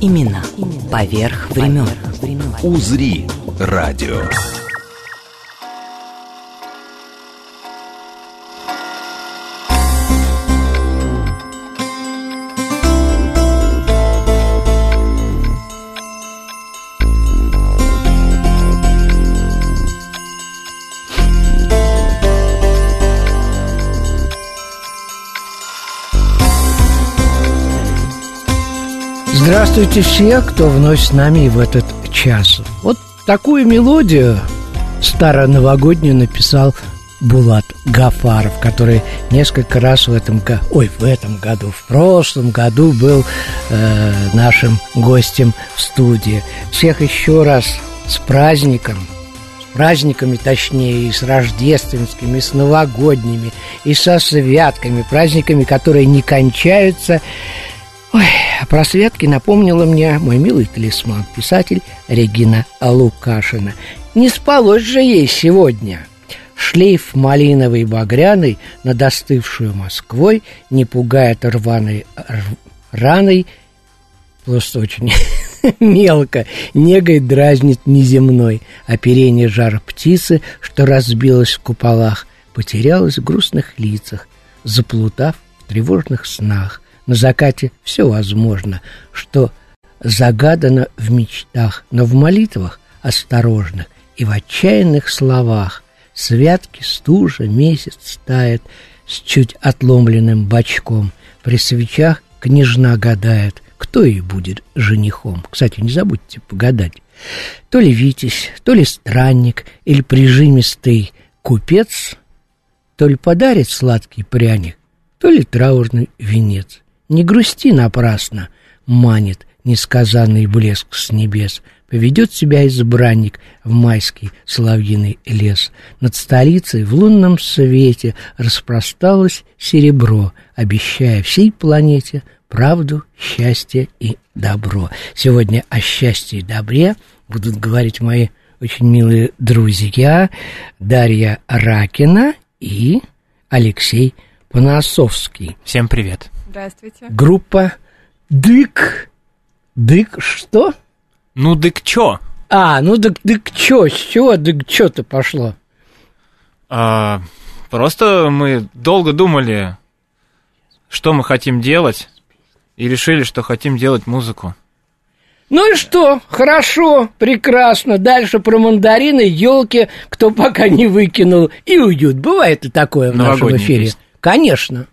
Именно поверх времен. «Узри» радио. Здравствуйте все, кто вновь с нами в этот час. Вот такую мелодию старо-новогоднюю написал Булат Гафаров, который несколько раз в этом году, ой, в этом году, в прошлом году был э, нашим гостем в студии. Всех еще раз с праздником, с праздниками точнее, и с рождественскими, и с новогодними, и со святками, праздниками, которые не кончаются. Ой, а про святки напомнила мне мой милый талисман, писатель Регина Лукашина. Не спалось же ей сегодня. Шлейф малиновый багряный над остывшую Москвой не пугает рваной раной, просто очень мелко, негой дразнит неземной. Оперение жар птицы, что разбилось в куполах, потерялось в грустных лицах, заплутав в тревожных снах – на закате все возможно, что загадано в мечтах, но в молитвах осторожных и в отчаянных словах святки стужа месяц тает с чуть отломленным бочком. При свечах княжна гадает, кто ей будет женихом. Кстати, не забудьте погадать. То ли Витязь, то ли странник, или прижимистый купец, то ли подарит сладкий пряник, то ли траурный венец. Не грусти напрасно, манит несказанный блеск с небес. Поведет себя избранник в майский соловьиный лес. Над столицей в лунном свете распросталось серебро, обещая всей планете правду, счастье и добро. Сегодня о счастье и добре будут говорить мои очень милые друзья Дарья Ракина и Алексей Панасовский. Всем привет. Здравствуйте. Группа Дык. Дык что? Ну, дык чё? А, ну дык, дык чё? С чего дык чё-то пошло? А, просто мы долго думали, что мы хотим делать, и решили, что хотим делать музыку. Ну и что? Хорошо, прекрасно. Дальше про мандарины, елки, кто пока не выкинул, и уйдет. Бывает и такое в нашем эфире. Песня. Конечно.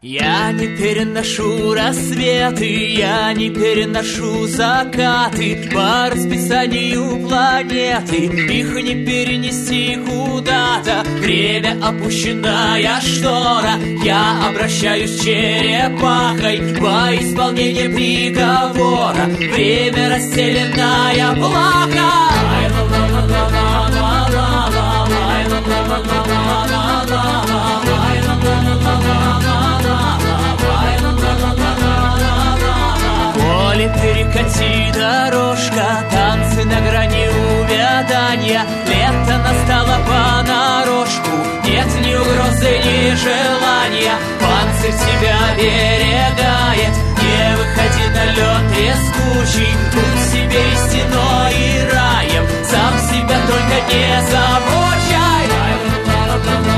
Я не переношу рассветы, я не переношу закаты. По расписанию планеты, их не перенести куда-то. Время опущенная штора, я обращаюсь черепахой Во исполнение приговора, время расстеленная плаха дорожка, танцы на грани увядания. Лето настало понарошку, нет ни угрозы, ни желания? Панцирь тебя берегает, не выходи на лед трескучий Будь себе и стеной, и раем, сам себя только не замучай Пошли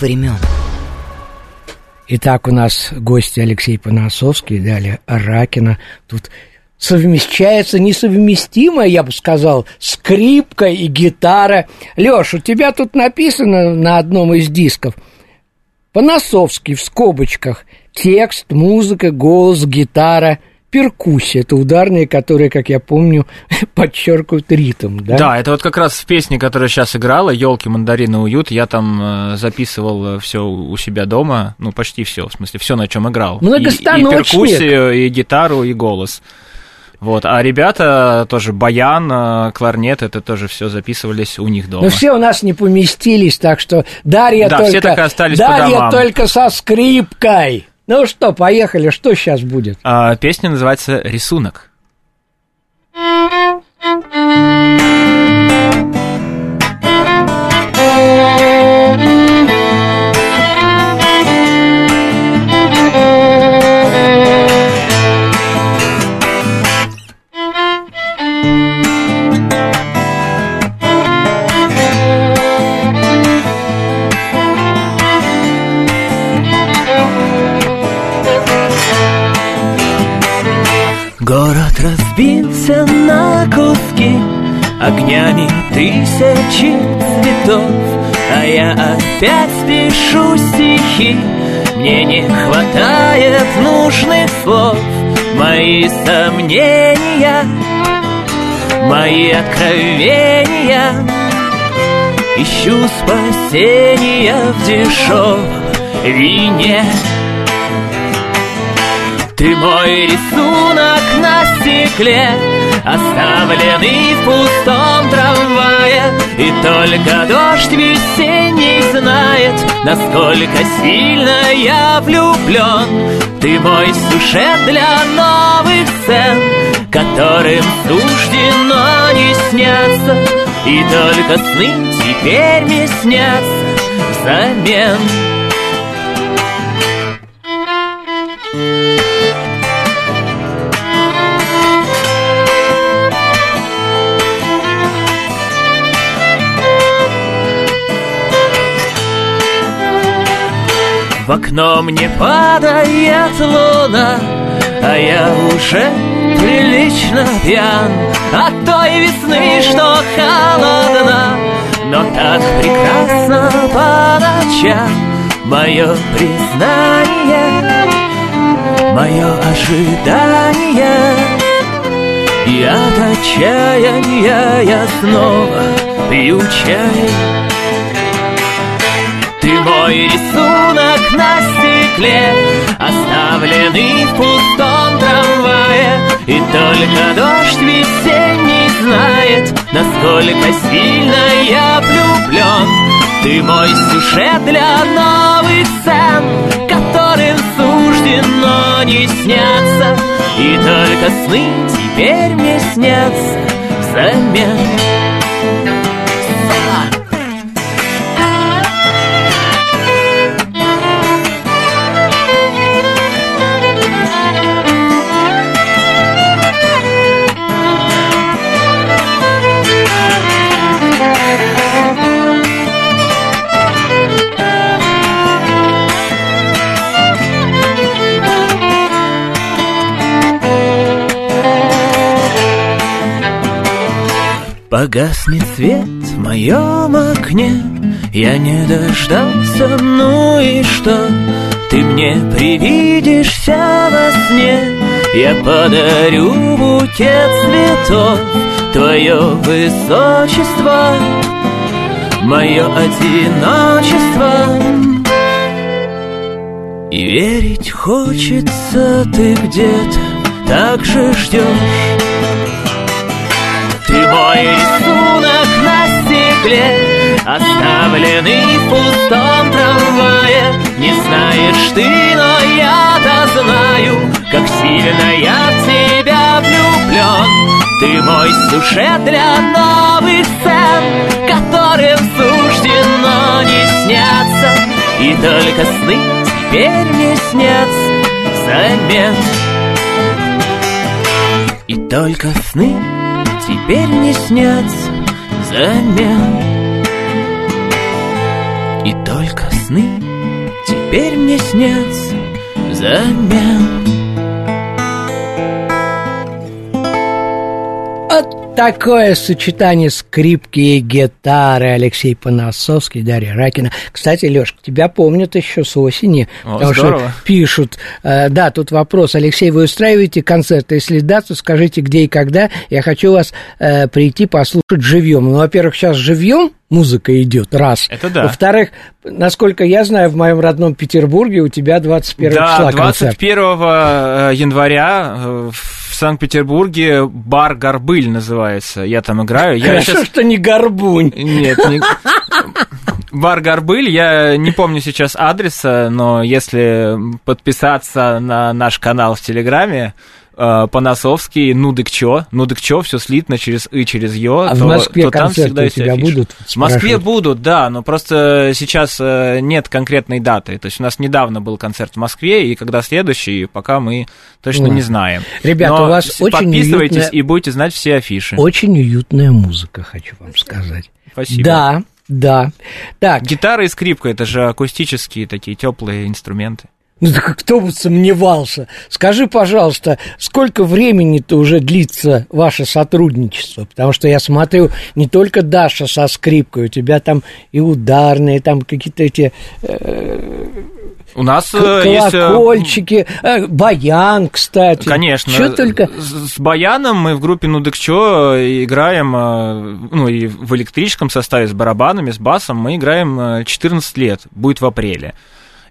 времен. Итак, у нас гости Алексей Поносовский и далее Ракина. Тут совмещается несовместимое, я бы сказал, скрипка и гитара. Лёш, у тебя тут написано на одном из дисков Поносовский в скобочках. Текст, музыка, голос, гитара – перкуссия, это ударные, которые, как я помню, подчеркивают ритм, да? Да, это вот как раз в песне, которая сейчас играла, елки, мандарины, уют, я там э, записывал все у себя дома, ну почти все, в смысле, все, на чем играл. Многостаночник. И, и перкуссию, и гитару, и голос. Вот, а ребята тоже баян, э, кларнет, это тоже все записывались у них дома. Но все у нас не поместились, так что Дарья да, только, все так и остались Дарья по домам. только со скрипкой. Ну что, поехали, что сейчас будет? А, песня называется «Рисунок». Город тысячи цветов А я опять пишу стихи. Мне не хватает нужных слов Мои сомнения Мои откровения. Ищу спасения в дешевом вине ты мой рисунок на стекле Оставленный в пустом трамвае. И только дождь весенний знает Насколько сильно я влюблен. Ты мой сюжет для новых сцен Которым суждено не сняться. И только сны теперь мне снятся взамен В окно мне падает луна А я уже прилично пьян. От той весны, что холодна Но так прекрасно по ночам Мое признание Мое ожидание. И от отчаяния я снова пью чай. Ты мой рисунок на стекле Оставленный в пустом трамвае. И только дождь весенний знает Насколько сильно я влюблен Ты мой сюжет для новых сцен Которым суждено не сняться. И только сны теперь мне снятся взамен Погаснет свет в моем окне. Я не дождался, ну и что? Ты мне привидишься во сне. Я подарю букет цветов. Твое высочество Мое одиночество. И верить хочется ты где-то Так же ждешь мой рисунок на стекле Оставленный в пустом трамвае. Не знаешь ты, но я-то знаю Как сильно я в тебя влюблен Ты мой сюжет для новых сцен Которым суждено не сняться. И только сны теперь не снятся взамен. И только сны теперь не снять замен И только сны теперь мне снятся взамен. Такое сочетание скрипки и гитары Алексей Поносовский, Дарья Ракина. Кстати, Лёшка, тебя помнят еще с осени, О, потому здорово. что пишут, э, да, тут вопрос, Алексей, вы устраиваете концерты, если да, то скажите, где и когда, я хочу вас э, прийти послушать живьем. Ну, во-первых, сейчас живьем музыка идет, раз. Это да. Во-вторых, насколько я знаю, в моем родном Петербурге у тебя 21 Да, числа концерт. 21 э, января э, в Санкт-Петербурге бар «Горбыль» называется. Я там играю. Я Хорошо, щас- что не горбунь. Нет, не... Бар Горбыль, я не помню сейчас адреса, но если подписаться на наш канал в Телеграме, э, Поносовский, Нудык-Чо, Нудык-Чо, все слитно через И, через Ё, А в то- Москве то там всегда есть тебя будут? В Москве Спрашивают. будут, да, но просто сейчас э, нет конкретной даты. То есть у нас недавно был концерт в Москве, и когда следующий, пока мы точно Ладно. не знаем. Ребята, Но у вас с- очень подписывайтесь и будете знать все афиши. Очень уютная музыка, хочу вам сказать. Спасибо. Да, да. Так, Гитара и скрипка это же акустические такие теплые инструменты. Ну так кто бы сомневался. Скажи, пожалуйста, сколько времени-то уже длится ваше сотрудничество? Потому что я смотрю, не только Даша со скрипкой, у тебя там и ударные, там какие-то эти У нас э, есть... э, колокольчики, э, баян, кстати. Конечно. Что только... С, баяном мы в группе Нудыкчо играем, э, ну и в электрическом составе с барабанами, с басом мы играем э, 14 лет, будет в апреле.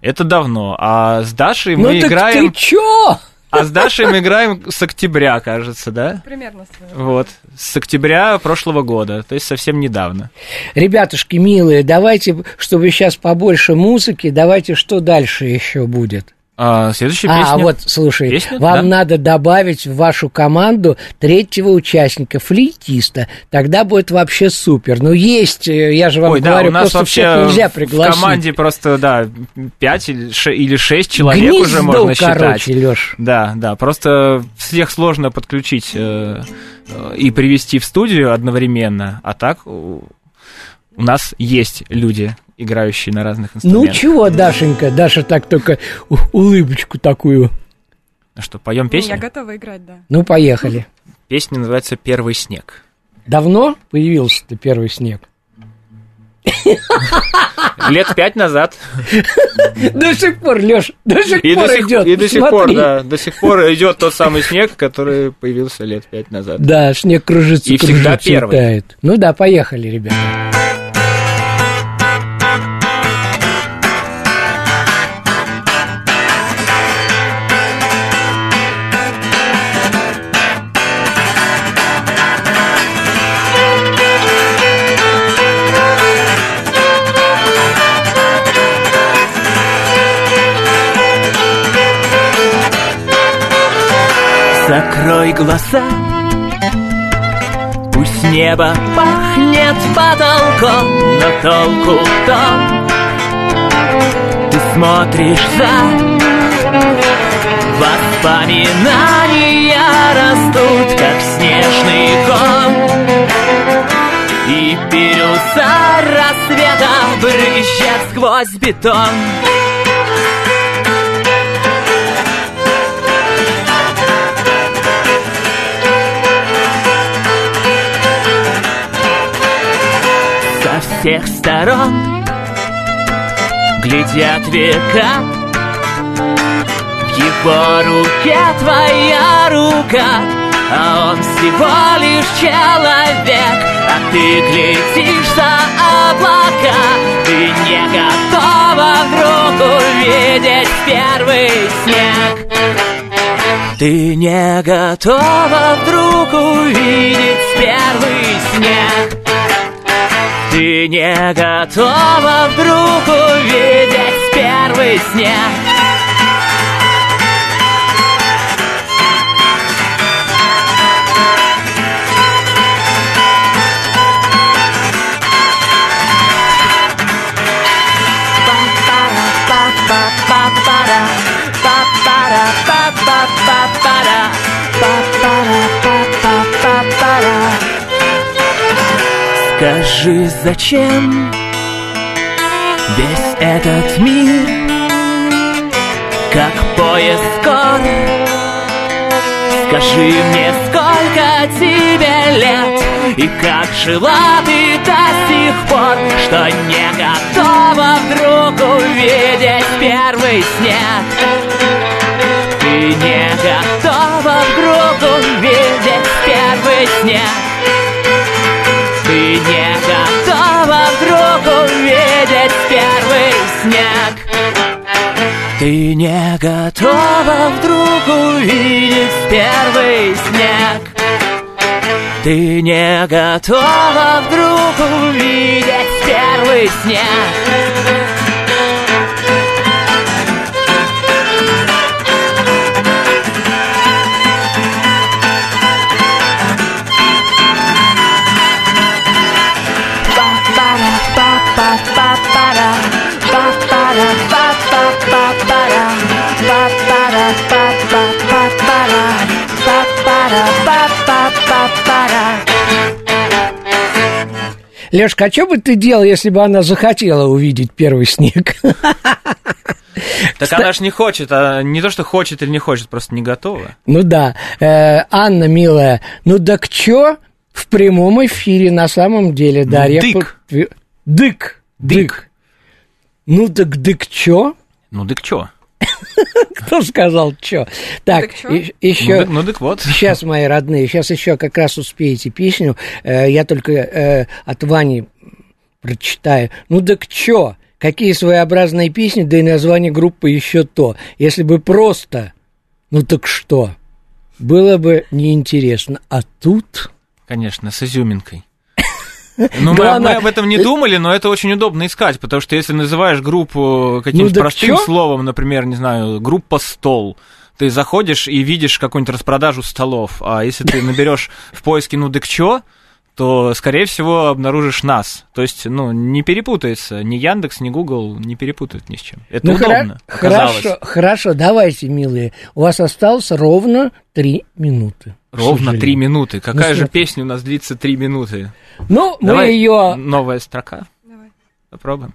Это давно. А с Дашей Ну мы так играем... ты чё? А с Дашей мы играем с октября, кажется, да? Примерно свое. Вот. С октября прошлого года, то есть совсем недавно. Ребятушки милые, давайте, чтобы сейчас побольше музыки, давайте, что дальше еще будет? А, следующая А, песня. вот, слушай, Песня? вам Да. надо добавить в вашу команду третьего участника, флейтиста. Тогда будет вообще супер. Ну, есть, э, я же вам Ой, да, говорю, у нас просто всех вообще нельзя в пригласить. команде просто, да, 5 или 6, или 6 человек Гнездо, уже можно считать. короче, Лёш. Да, да, просто всех сложно подключить э, э, и привести в студию одновременно, а так у, нас есть люди, играющие на разных Ну инструментах. чего, Дашенька, Даша так только улыбочку такую. Ну что, поем Не, песню? Я готова играть, да. Ну, поехали. Песня называется «Первый снег». Давно появился-то первый снег? Лет пять назад. До сих пор, Леш, до сих И пор до сих, идет. и до сих пор, Смотри. да, до сих пор идет тот самый снег, который появился лет пять назад. Да, снег кружится, И всегда кружится, первый. тает. Ну да, поехали, ребята. Глаза. Пусть небо пахнет потолком Но толку в том Ты смотришь за Воспоминания растут, как снежный ком. И бирюза рассвета брызжет сквозь бетон всех сторон. Глядят века В его руке твоя рука А он всего лишь человек. А ты глядишь за облака Ты не готова вдруг увидеть первый снег. Ты не готова вдруг увидеть первый снег ты не готова вдруг увидеть первый снег Скажи, зачем Весь этот мир? Как поезд скор? Скажи мне, сколько тебе лет? И как жила ты до сих пор? Что не готова вдруг увидеть первый снег? Ты не готова вдруг увидеть первый снег снег. Ты не готова вдруг увидеть первый снег. Ты не готова вдруг увидеть первый снег Лешка, а что бы ты делал, если бы она захотела увидеть первый снег? Так она ж не хочет, а не то, что хочет или не хочет, просто не готова. Ну да. Э, Анна, милая, ну так чё в прямом эфире на самом деле, Дарья? дык. Дык. Дык. Ну так дык чё? Ну дык чё? Кто сказал чё? Так, и- Ну, еще... дык- ну дык вот. Сейчас, мои родные, сейчас еще как раз успеете песню. Э, я только э, от Вани прочитаю. Ну так чё? Какие своеобразные песни, да и название группы еще то. Если бы просто, ну так что? Было бы неинтересно. А тут... Конечно, с изюминкой. Ну, мы, Главное- мы об этом не думали, но это очень удобно искать, потому что если называешь группу каким-нибудь Ну, так простым чё? словом, например, не знаю, группа стол, ты заходишь и видишь какую-нибудь распродажу столов, а если ты наберешь в поиске ну дык чё, то, скорее всего, обнаружишь нас. То есть, ну, не перепутается. Ни Яндекс, ни Google не перепутают ни с чем. Это Ну, удобно, оказалось. хорошо, хорошо, давайте, милые. У вас осталось ровно три минуты. Ровно три минуты. Какая же смотри. песня у нас длится три минуты? Ну, мы Давай ее... Новая строка. Давай. Попробуем.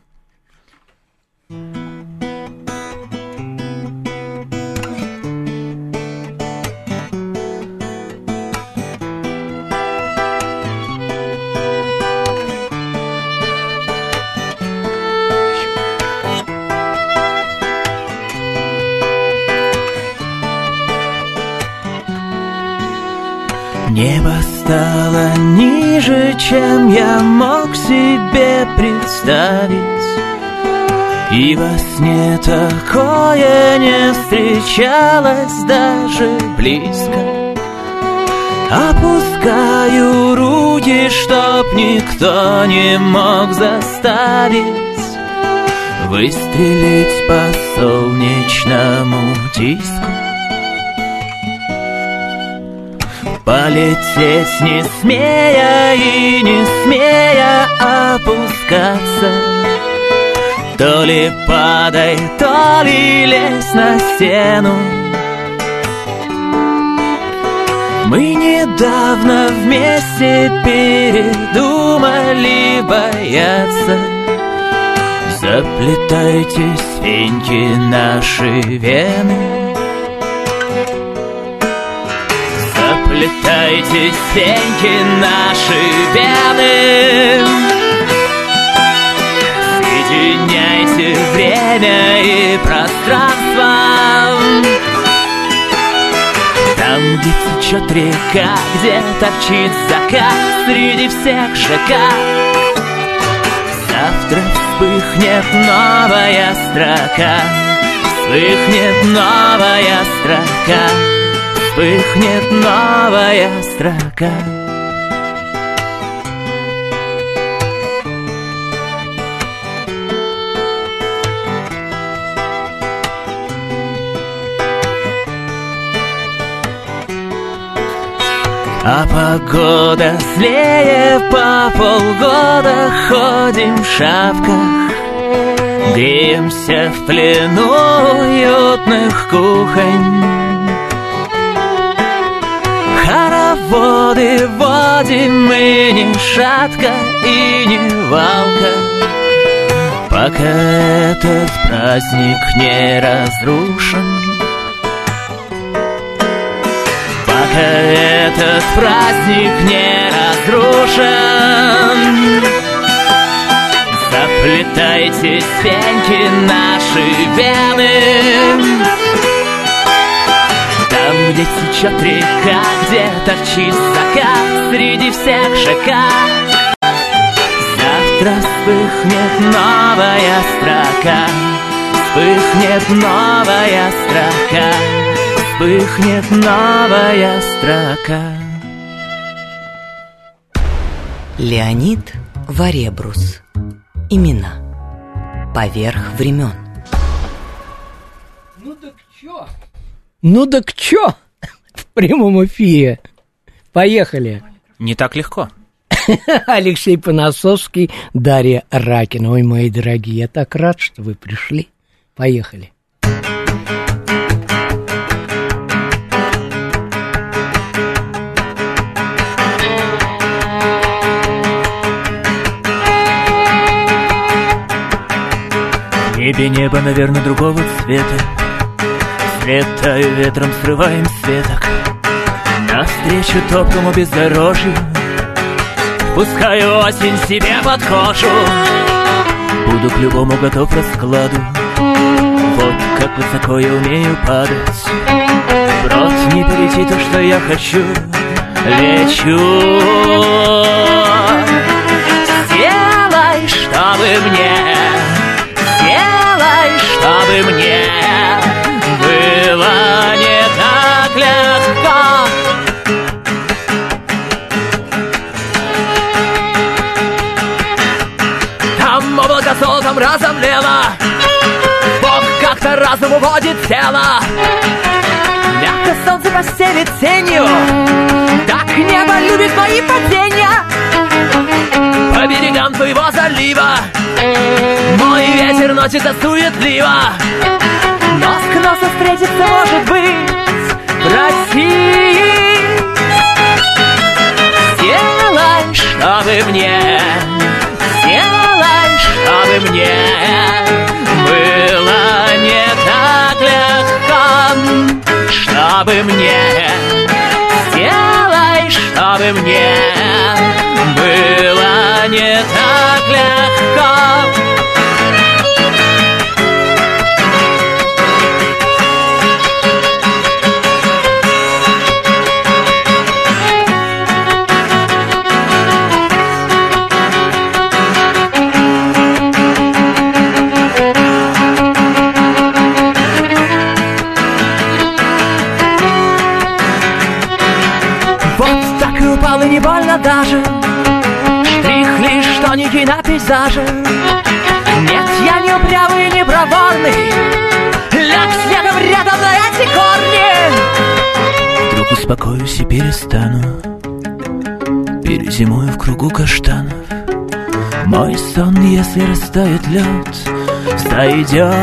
Небо стало ниже, чем я мог себе представить. И во сне такое не встречалось даже близко. Опускаю руки, чтоб никто не мог заставить Выстрелить по солнечному диску Полететь не смея и не смея опускаться. То ли падай, то ли лезь на стену. Мы недавно вместе передумали бояться. Заплетайтесь, феньки, наши вены Заплетайтесь, феньки, наши вены Соединяйте время и пространство. Там, где течет река, где торчит закат Среди всех ЖК. Завтра вспыхнет новая строка. Вспыхнет новая строка Вспыхнет новая строка. А погода злее по полгода Ходим в шапках. Греемся в плену уютных кухонь Хороводы водим мы не шатка и не валка По Пока этот праздник не разрушен. Пока этот праздник не разрушен. Заплетайте пеньки наши вены где течет река, где торчит закат Среди всех ЖК Завтра вспыхнет новая строка Вспыхнет новая строка Вспыхнет новая строка Леонид Варебрус. Имена. Поверх времен. Ну так чё? Ну так чё? В прямом эфире. Поехали. Не так легко. Алексей Поносовский, Дарья Ракина. Ой, мои дорогие, я так рад, что вы пришли. Поехали. В небе небо, наверное, другого цвета Слетаю ветром, срываем светок Навстречу топкому бездорожью Пускаю осень себе под кожу. Буду к любому готов раскладу Вот как высоко я умею падать. Брод не перейти то, что я хочу Лечу. Сделай, чтобы мне Сделай, чтобы мне Было не так легко Там облако золотом разомлело. Бог как-то разум уводит тело. Мягко солнце постелит тенью. Так небо любит мои падения. По берегам твоего залива. Мой ветер носится суетливо носу встретиться может быть в России. Сделай, чтобы мне Сделай, чтобы мне. Было не так легко Чтобы мне. Сделай, чтобы мне. Было не так легко больно даже Штрих лишь тоненький на пейзаже. Нет, я не упрямый не проворный. Ляг следом рядом на эти корни. Вдруг успокоюсь и перестану. Перезимую в кругу каштанов. Мой сон, если растает лед Зайдет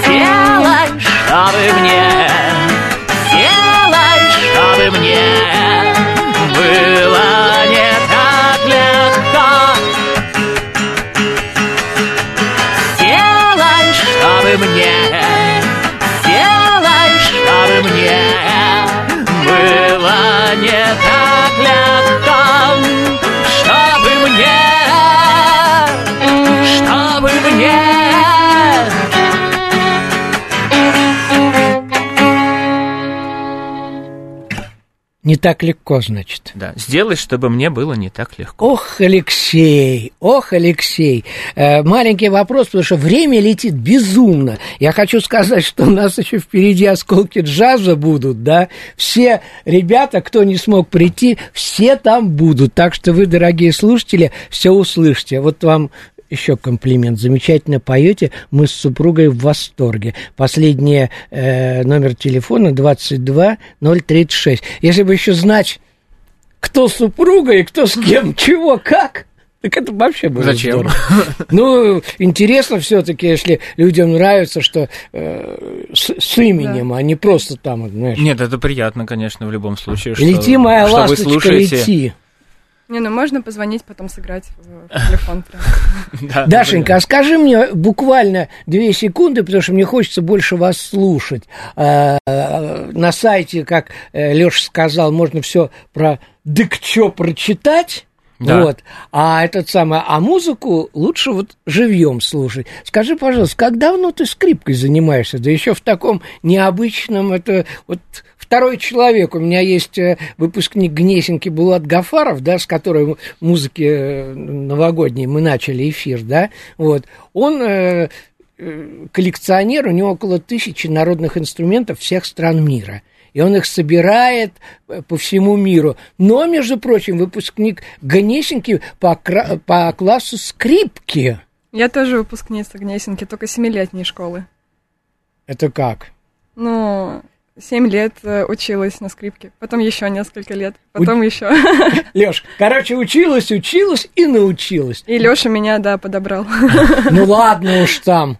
Сделай, чтобы мне было не так легко. Сделай, чтобы мне, сделай, чтобы мне было не так легко. Чтобы мне, чтобы мне Не так легко, значит. Да, сделай, чтобы мне было не так легко. Ох, Алексей, ох, Алексей. Э, маленький вопрос, потому что время летит безумно. Я хочу сказать, что у нас еще впереди осколки джаза будут, да. Все ребята, кто не смог прийти, все там будут. Так что вы, дорогие слушатели, все услышите. Вот вам еще комплимент. Замечательно поете. Мы с супругой в восторге. Последний э, номер телефона 22036. Если бы еще знать, кто супруга и кто с кем, чего, как, так это вообще было Зачем? здорово. Ну, интересно все-таки, если людям нравится, что э, с, с именем, а не просто там, знаешь. Нет, это приятно, конечно, в любом случае. Что, Лети, моя что вы ласточка, слушаете. лети. Не, ну можно позвонить, потом сыграть в, телефон прям. Да, Дашенька, а скажи мне буквально две секунды, потому что мне хочется больше вас слушать. А, На сайте, как Леша сказал, можно все про дык чё прочитать. Да. Вот. А этот самый, а музыку лучше вот живьем слушать. Скажи, пожалуйста, как давно ты скрипкой занимаешься? Да еще в таком необычном, это вот второй человек. У меня есть э, выпускник Гнесинки Булат Гафаров, да, с которой музыки э, новогодней мы начали эфир, да, вот. Он э, коллекционер, у него около тысячи народных инструментов всех стран мира и он их собирает по всему миру. Но, между прочим, выпускник Гнесинки по, кра- по классу скрипки. Я тоже выпускница Гнесинки, только семилетней школы. Это как? Ну, семь лет э, училась на скрипке, потом еще несколько лет, потом еще. Леш, короче, училась, училась и научилась. И Леша меня, да, подобрал. Ну ладно уж там.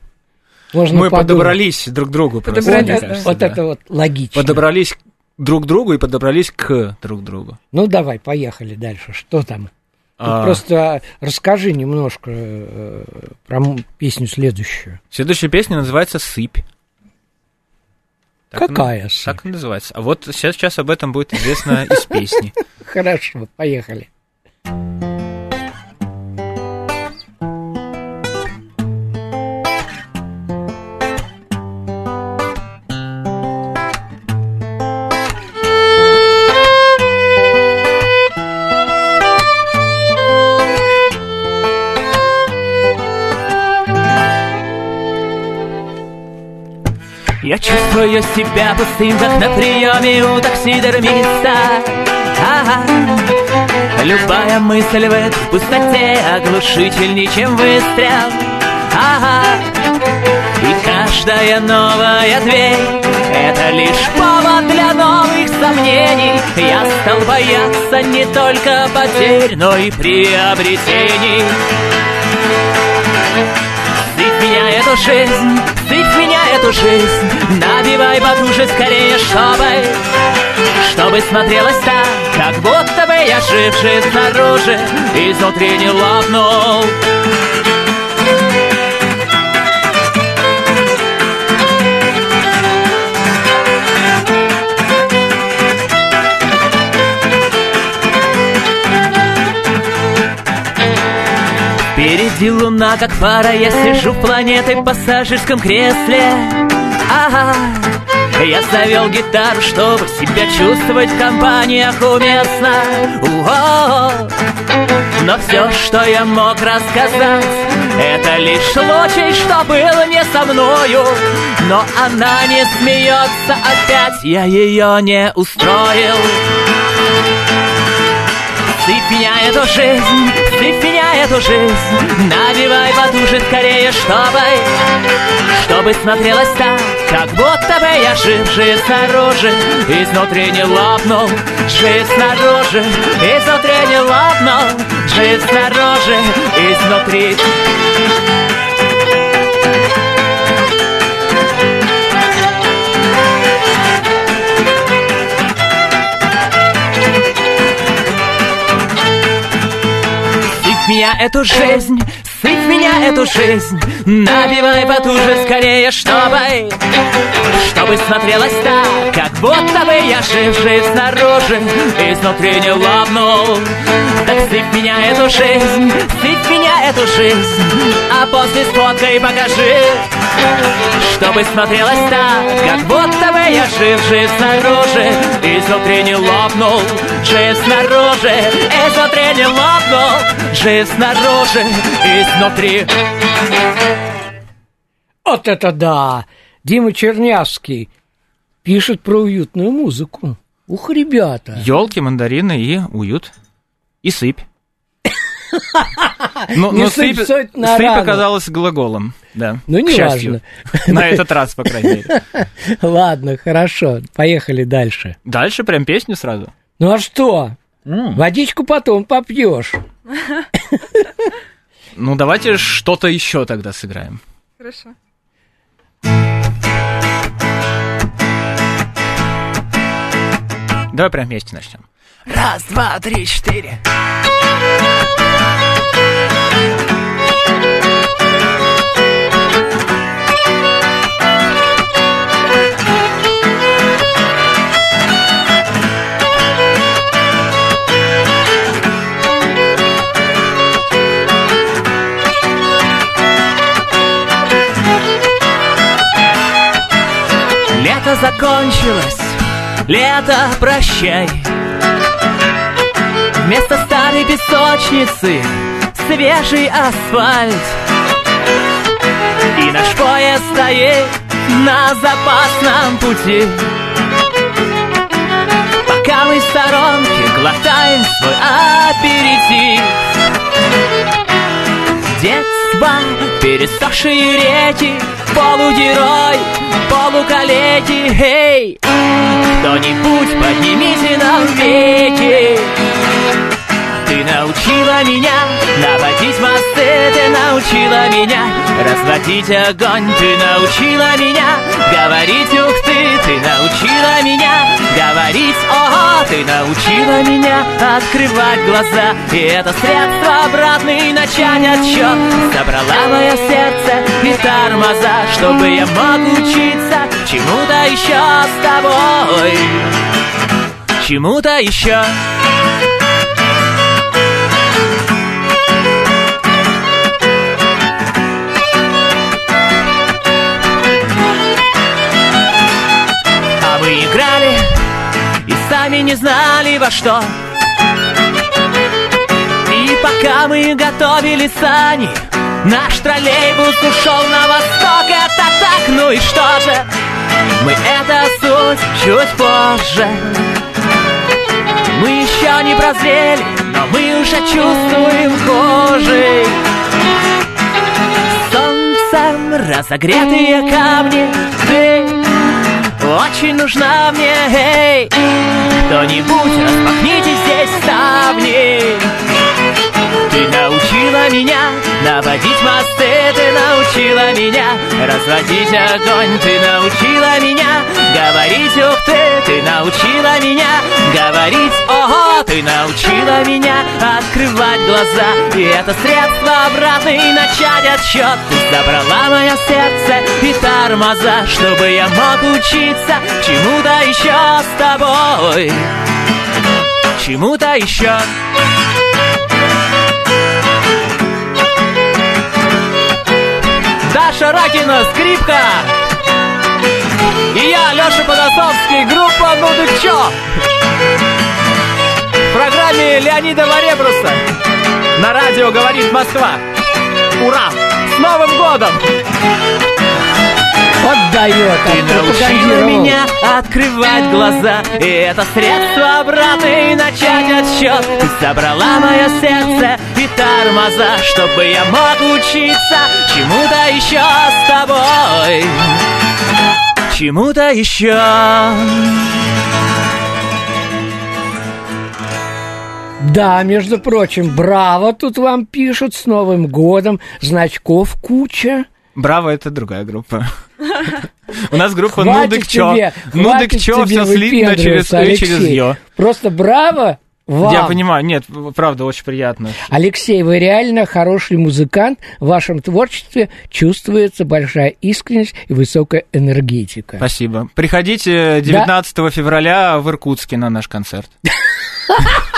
Можно Мы подумать. подобрались друг к другу. просто, Подобрались, да. кажется, Вот да. это вот логично. Подобрались друг к другу и подобрались к друг другу. Ну давай, поехали дальше. Что там? А, Просто расскажи немножко э, про песню следующую. Следующая песня называется «Сыпь». Какая сыпь? Так называется. А вот сейчас об этом будет известно из песни. Хорошо, поехали. Чувствую себя пустым, как на приеме у таксидермиста. Ага. Любая мысль в этой пустоте оглушительней, чем выстрел. Ага. И каждая новая дверь Это лишь повод для новых сомнений Я стал бояться не только потерь, но и приобретений Сыпь меня эту жизнь, сыпь меня эту жизнь Набивай потуже скорее, чтобы Чтобы смотрелось так, как будто бы я живший снаружи Изнутри не лопнул Впереди луна, как пара, я сижу в планеты в пассажирском кресле. Ага, я завел гитару, чтобы себя чувствовать в компаниях уместно. Уо! Но все, что я мог рассказать, это лишь случай, что был не со мною. Но она не смеется опять, я ее не устроил. Сыпь меня эту жизнь, сыпь меня эту жизнь. Набивай потуже скорее, чтобы Чтобы смотрелось так, как будто бы я жив, жив снаружи. Изнутри не лопнул, жив снаружи. Изнутри не лопнул, жив снаружи. Изнутри меня эту жизнь, сыпь меня эту жизнь. Набивай потуже скорее, чтобы Чтобы смотрелось так, как будто бы я жив, жив снаружи Изнутри не лопнул. Так сыпь меня эту жизнь, сыпь меня эту жизнь А после сфоткай покажи чтобы смотрелось так, как будто бы я жив, жив снаружи Изнутри не лопнул, жив снаружи Изнутри не лопнул, жив снаружи Изнутри Вот это да! Дима Чернявский пишет про уютную музыку. Ух, ребята! Елки, мандарины и уют. И сыпь. Но, Не но сыпь сыпь, соль на сыпь рану. оказалась глаголом, да. Ну, к не счастью. На этот раз, по крайней мере. Ладно, хорошо, поехали дальше. Дальше прям песню сразу. Ну а что? Водичку потом попьешь. Ну, давайте что-то еще тогда сыграем. Хорошо. Давай прям вместе начнем. Раз, два, три, четыре. Лето закончилось, лето прощай. Вместо старой песочницы свежий асфальт. И наш поезд стоит на запасном пути. Пока мы в сторонке глотаем свой аперитив Детство, пересохшие реки Полугерой, полукалеки Эй, кто-нибудь поднимите нам веки Ты научила меня наводить мосты Ты научила меня разводить огонь. Ты научила меня говорить ух ты! Ты научила меня говорить ого Ты научила меня открывать глаза. И это средство обратный начать отчет Забрала мое сердце и тормоза Чтобы я мог учиться чему-то еще с тобой. Чему-то еще играли и сами не знали во что. И пока мы готовили сани Наш троллейбус ушел на восток. Это так, ну и что же? Мы это суть чуть позже. Мы еще не прозрели Но мы уже чувствуем кожей. Солнцем разогретые камни Ты очень нужна мне, эй Кто-нибудь разводить огонь Ты научила меня говорить ух ты Ты научила меня говорить ого Ты научила меня открывать глаза И это средство обратный начать отсчет Ты забрала мое сердце и тормоза Чтобы я мог учиться чему-то еще с тобой. Чему-то еще Даша Ракина, скрипка И я, Леша Подосовский, группа «Ну ты чё?» В программе Леонида Варебруса На радио «Говорит Москва» Ура! С Новым годом! Отдает, Ты научила меня открывать глаза. И это средство обратный начать отсчет. Ты забрала мое сердце и тормоза Чтобы я мог учиться чему-то еще с тобой. Чему-то еще Да, между прочим, браво, тут вам пишут с Новым годом, значков куча. Браво, это другая группа. У нас группа Нудык тебе, Нудык тебе все слитно через. «ё». Просто браво вам. Я понимаю, нет, правда, очень приятно. Алексей, вы реально хороший музыкант. В вашем творчестве чувствуется большая искренность и высокая энергетика. Спасибо. Приходите 19 февраля в Иркутске на наш концерт.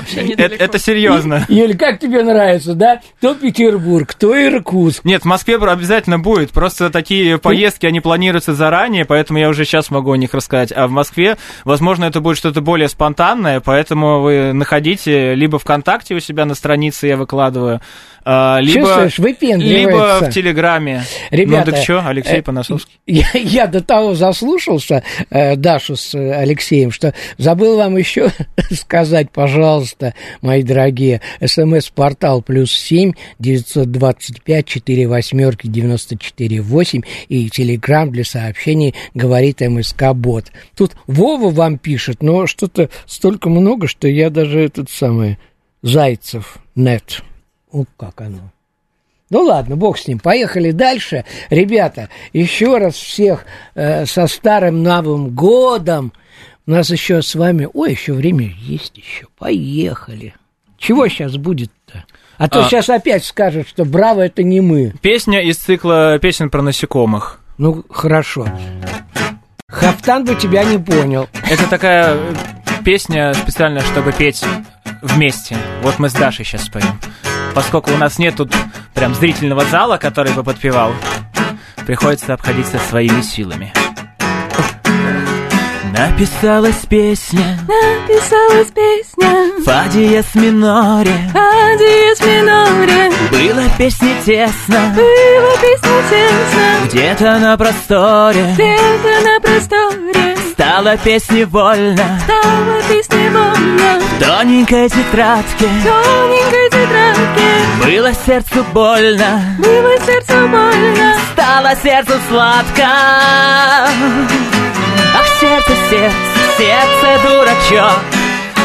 Вообще Это, недалеко. это серьезно. Юль, как тебе нравится, да? То Петербург, то Иркутск. Нет, в Москве обязательно будет. Просто такие поездки, они планируются заранее, поэтому я уже сейчас могу о них рассказать. А в Москве, возможно, это будет что-то более спонтанное, поэтому вы находите либо ВКонтакте у себя на странице, я выкладываю, либо, Чувствуешь, либо в Телеграме. Ребята, ну так что, Алексей э, Панасовский? Я, я до того заслушался э, Дашу с э, Алексеем, что забыл вам еще сказать, пожалуйста, мои дорогие, смс-портал плюс семь девятьсот двадцать пять четыре восьмерки девяносто четыре восемь и телеграмм для сообщений говорит МСК Бот. Тут Вова вам пишет, но что-то столько много, что я даже этот самый Зайцев нет. О, как оно. Ну ладно, бог с ним. Поехали дальше. Ребята, еще раз всех э, со старым Новым годом. У нас еще с вами... Ой, еще время есть еще. Поехали. Чего сейчас будет-то? А то А. сейчас опять скажут, что браво это не мы. Песня из цикла песен про насекомых. Ну, хорошо. Хафтан бы тебя не понял. Это такая песня специально, чтобы петь вместе. Вот мы с Дашей сейчас споем. Поскольку у нас нет тут прям зрительного зала, который бы подпевал, приходится обходиться своими силами. Написалась песня. Написалась песня. Фа диез миноре. О диез миноре. Было песни тесно. Было песня тесно. Где-то на просторе. Где-то на просторе. Стала песня вольно Стала песня тоненькой тетрадке. Тоненькой тетрадке. Было сердцу больно. Было сердцу больно. Стало сердцу сладко. Ах, сердце, сердце, сердце, дурачок.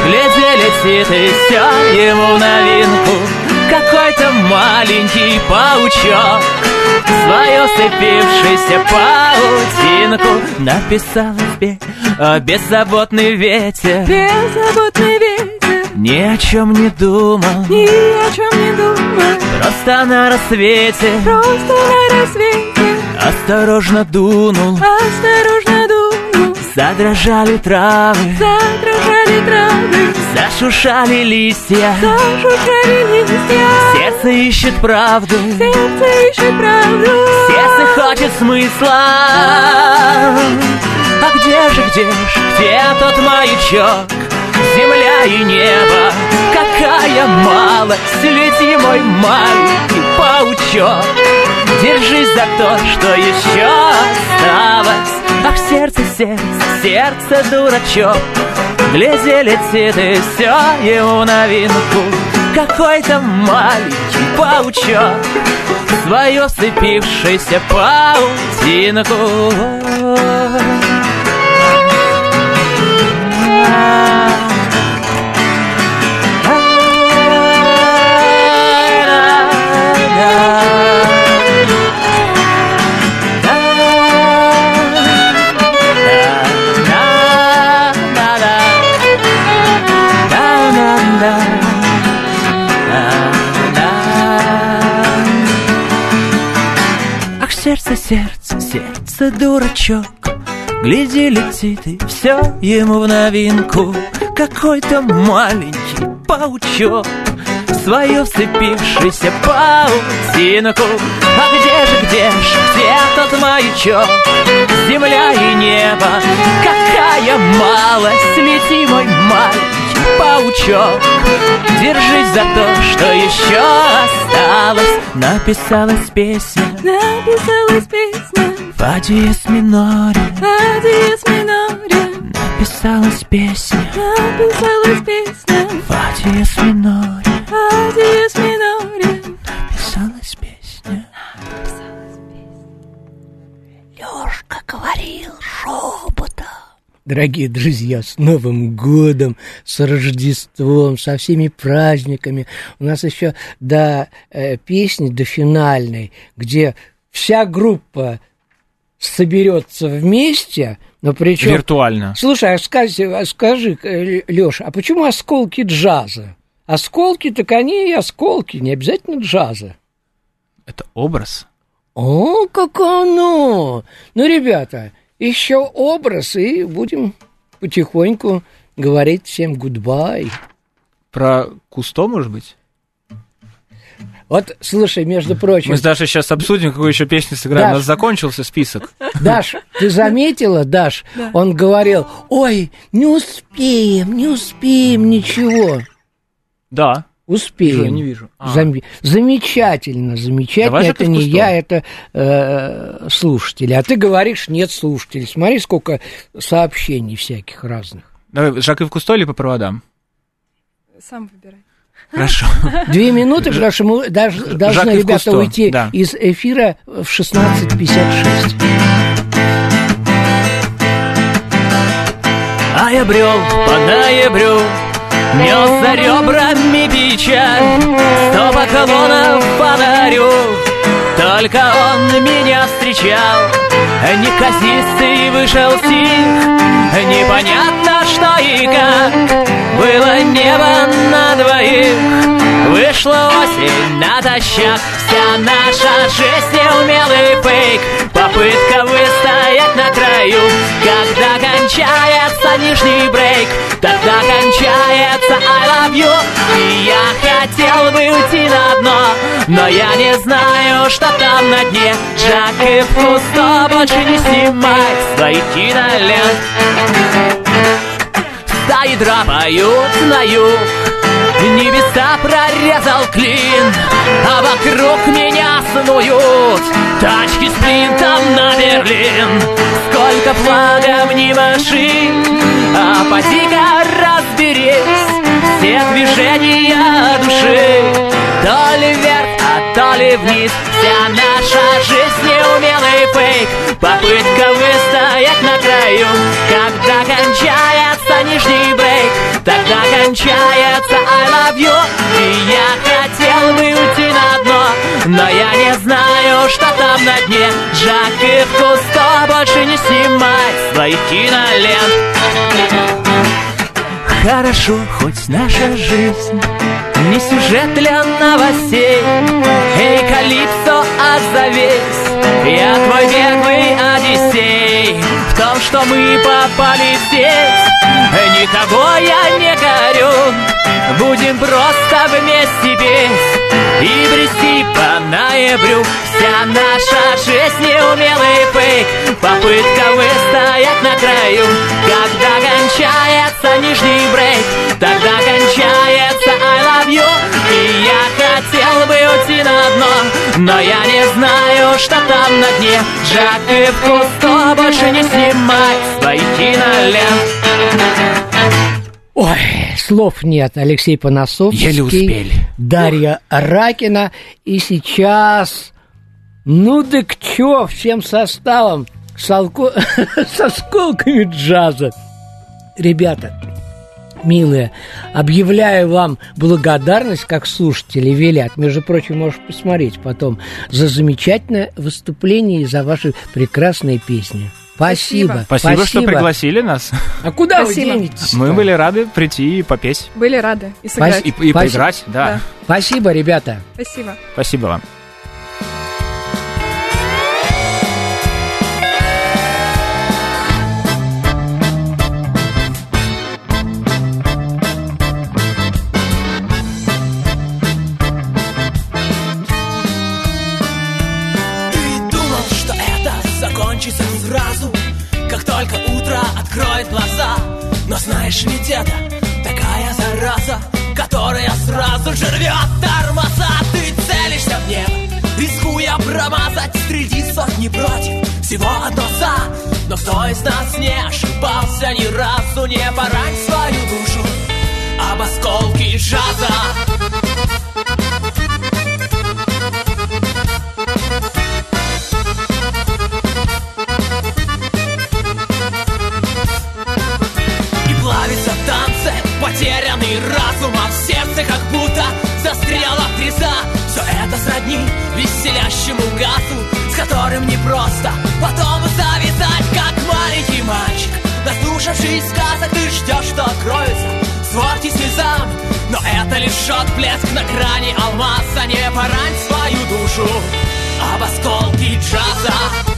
Гляди, летит и все ему новинку Какой-то маленький паучок Свою сцепившийся паутинку Написал тебе а, беззаботный ветер Беззаботный ветер. Ни о чем не думал. Ни о чем не думал. Просто на рассвете. Просто на рассвете. Осторожно дунул. Осторожно Задрожали травы. Задрожали травы. Зашуршали листья. Зашуршали листья. Сердце ищет правду. Сердце ищет правду. Сердце хочет смысла. А где же, где же, где тот маячок? Земля и небо. Какая малость Лети, мой маленький паучок Держись за то, что еще осталось. Ах, сердце, сердце, сердце, дурачок. Гляди, летит и все ему новинку. Какой-то маленький паучок Свою сцепившуюся паутинку Ах, сердце, сердце, дурачок. Гляди, летит и все ему в новинку. Какой-то маленький паучок Свою вцепившийся паутинку А где же, где же, где тот маячок? Земля и небо Какая малость Лети, мой маленький паучок. Держись за то, что еще осталось. Написалась песня Написалась песня. Фа диез миноре. О диез миноре. Написалась песня. Написалась песня. Фа диез миноре. О диез Дорогие друзья, с Новым годом, с Рождеством, со всеми праздниками. У нас еще до э, песни, до финальной, где вся группа соберется вместе, но причем... Виртуально Слушай, а скажи, а скажи Леша, а почему осколки джаза? Осколки, так они и осколки, не обязательно джаза. Это образ О, как оно! Ну, ребята, еще образ, и будем потихоньку говорить всем гудбай. Про Кусто, может быть? Вот, слушай, между прочим, Мы с Дашей сейчас обсудим, какую еще песню сыграем. У Даш. нас закончился список. Даш, ты заметила, Даш, он говорил, ой, не успеем, не успеем ничего. Да. Успеем. Уже не вижу. А. Зам- Замечательно, замечательно. Давай это не я, это э, слушатели. А ты говоришь, нет слушателей. Смотри, сколько сообщений всяких разных. Давай, Жак и в Кусто или по проводам? Сам выбирай. Хорошо. Две минуты, потому что мы даже должны, Жак ребята, Кусто, уйти да. из эфира в 16.56. А я брел по ноябрю Нес за ребрами печаль Сто поклонов подарю только он меня встречал. Неказистый вышел стих. Непонятно что и как. Было небо на двоих. Вышла осень натощак. Вся наша жизнь неумелый фейк Попытка выстоять на краю. Когда кончается нижний брейк Тогда кончается I love you И я хотел бы уйти на дно Но я не знаю, что там на дне. Жак и Кусто больше не снимай своих кинолент. Стаи драпают на юг Небеса прорезал клин А вокруг меня снуют Тачки с принтом на Берлин. Сколько флагов не маши А поди-ка разберись Все движения души. То ли вверх, то вниз. Вся наша жизнь неумелый фейк Попытка выстоять на краю. Когда кончается нижний брейк Тогда кончается I love you И я хотел бы уйти на дно Но я не знаю, что там на дне. Жак и Кусто больше не снимать своих кинолент. Хорошо, хоть наша жизнь не сюжет для новостей? Эй, Калипсо, отзовись. Я твой беглый Одиссей. В том, что мы попали в сеть Никого я не горю Будем просто вместе петь И брести по ноябрю. Вся наша жизнь неумелый фейк Попытка выстоять на краю. Когда кончается нижний брейк Тогда кончается I love you И я хотел бы уйти на дно Но я не знаю, что там на дне. Жак и Кусто больше не снимать своих кинолент Ой, слов нет. Алексей Поносовский. Еле успели. Дарья Ракина. И сейчас... Ну так чё, всем составом с, алко- с осколками джаза. Ребята, милые, объявляю вам благодарность, как слушатели велят. Между прочим, можешь посмотреть потом за замечательное выступление и за ваши прекрасные песни. Спасибо. Спасибо, что пригласили нас. А куда Спасибо. вы денетесь? Мы были рады прийти и попеть. Были рады и сыграть. И, и Спасибо. поиграть, да. Да. Спасибо, ребята. Спасибо. Спасибо вам. Знаешь ведь это? Такая зараза Которая сразу же рвет тормоза. Ты целишься в небо, рискуя промазать. Среди сотни против, всего одно за Но кто из нас не ошибался ни разу Не порань свою душу об осколки джаза это сродни веселящему газу С которым непросто потом завязать Как маленький мальчик. Наслушавшись сказок, ты ждешь, что откроется Сворки слезам. Но это лишь отблеск на грани алмаза. Не порань свою душу об осколки джаза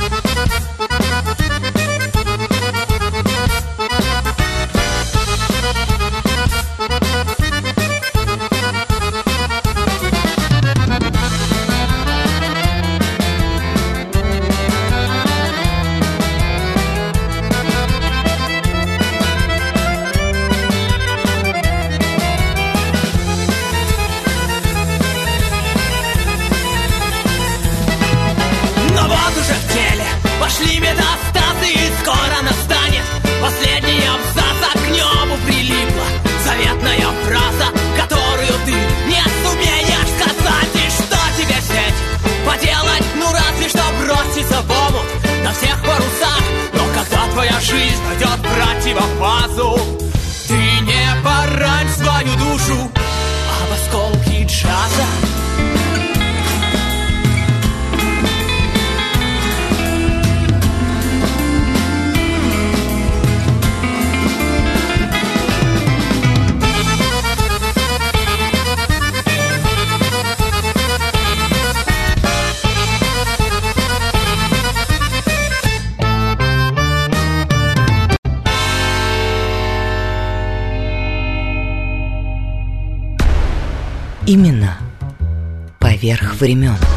времен.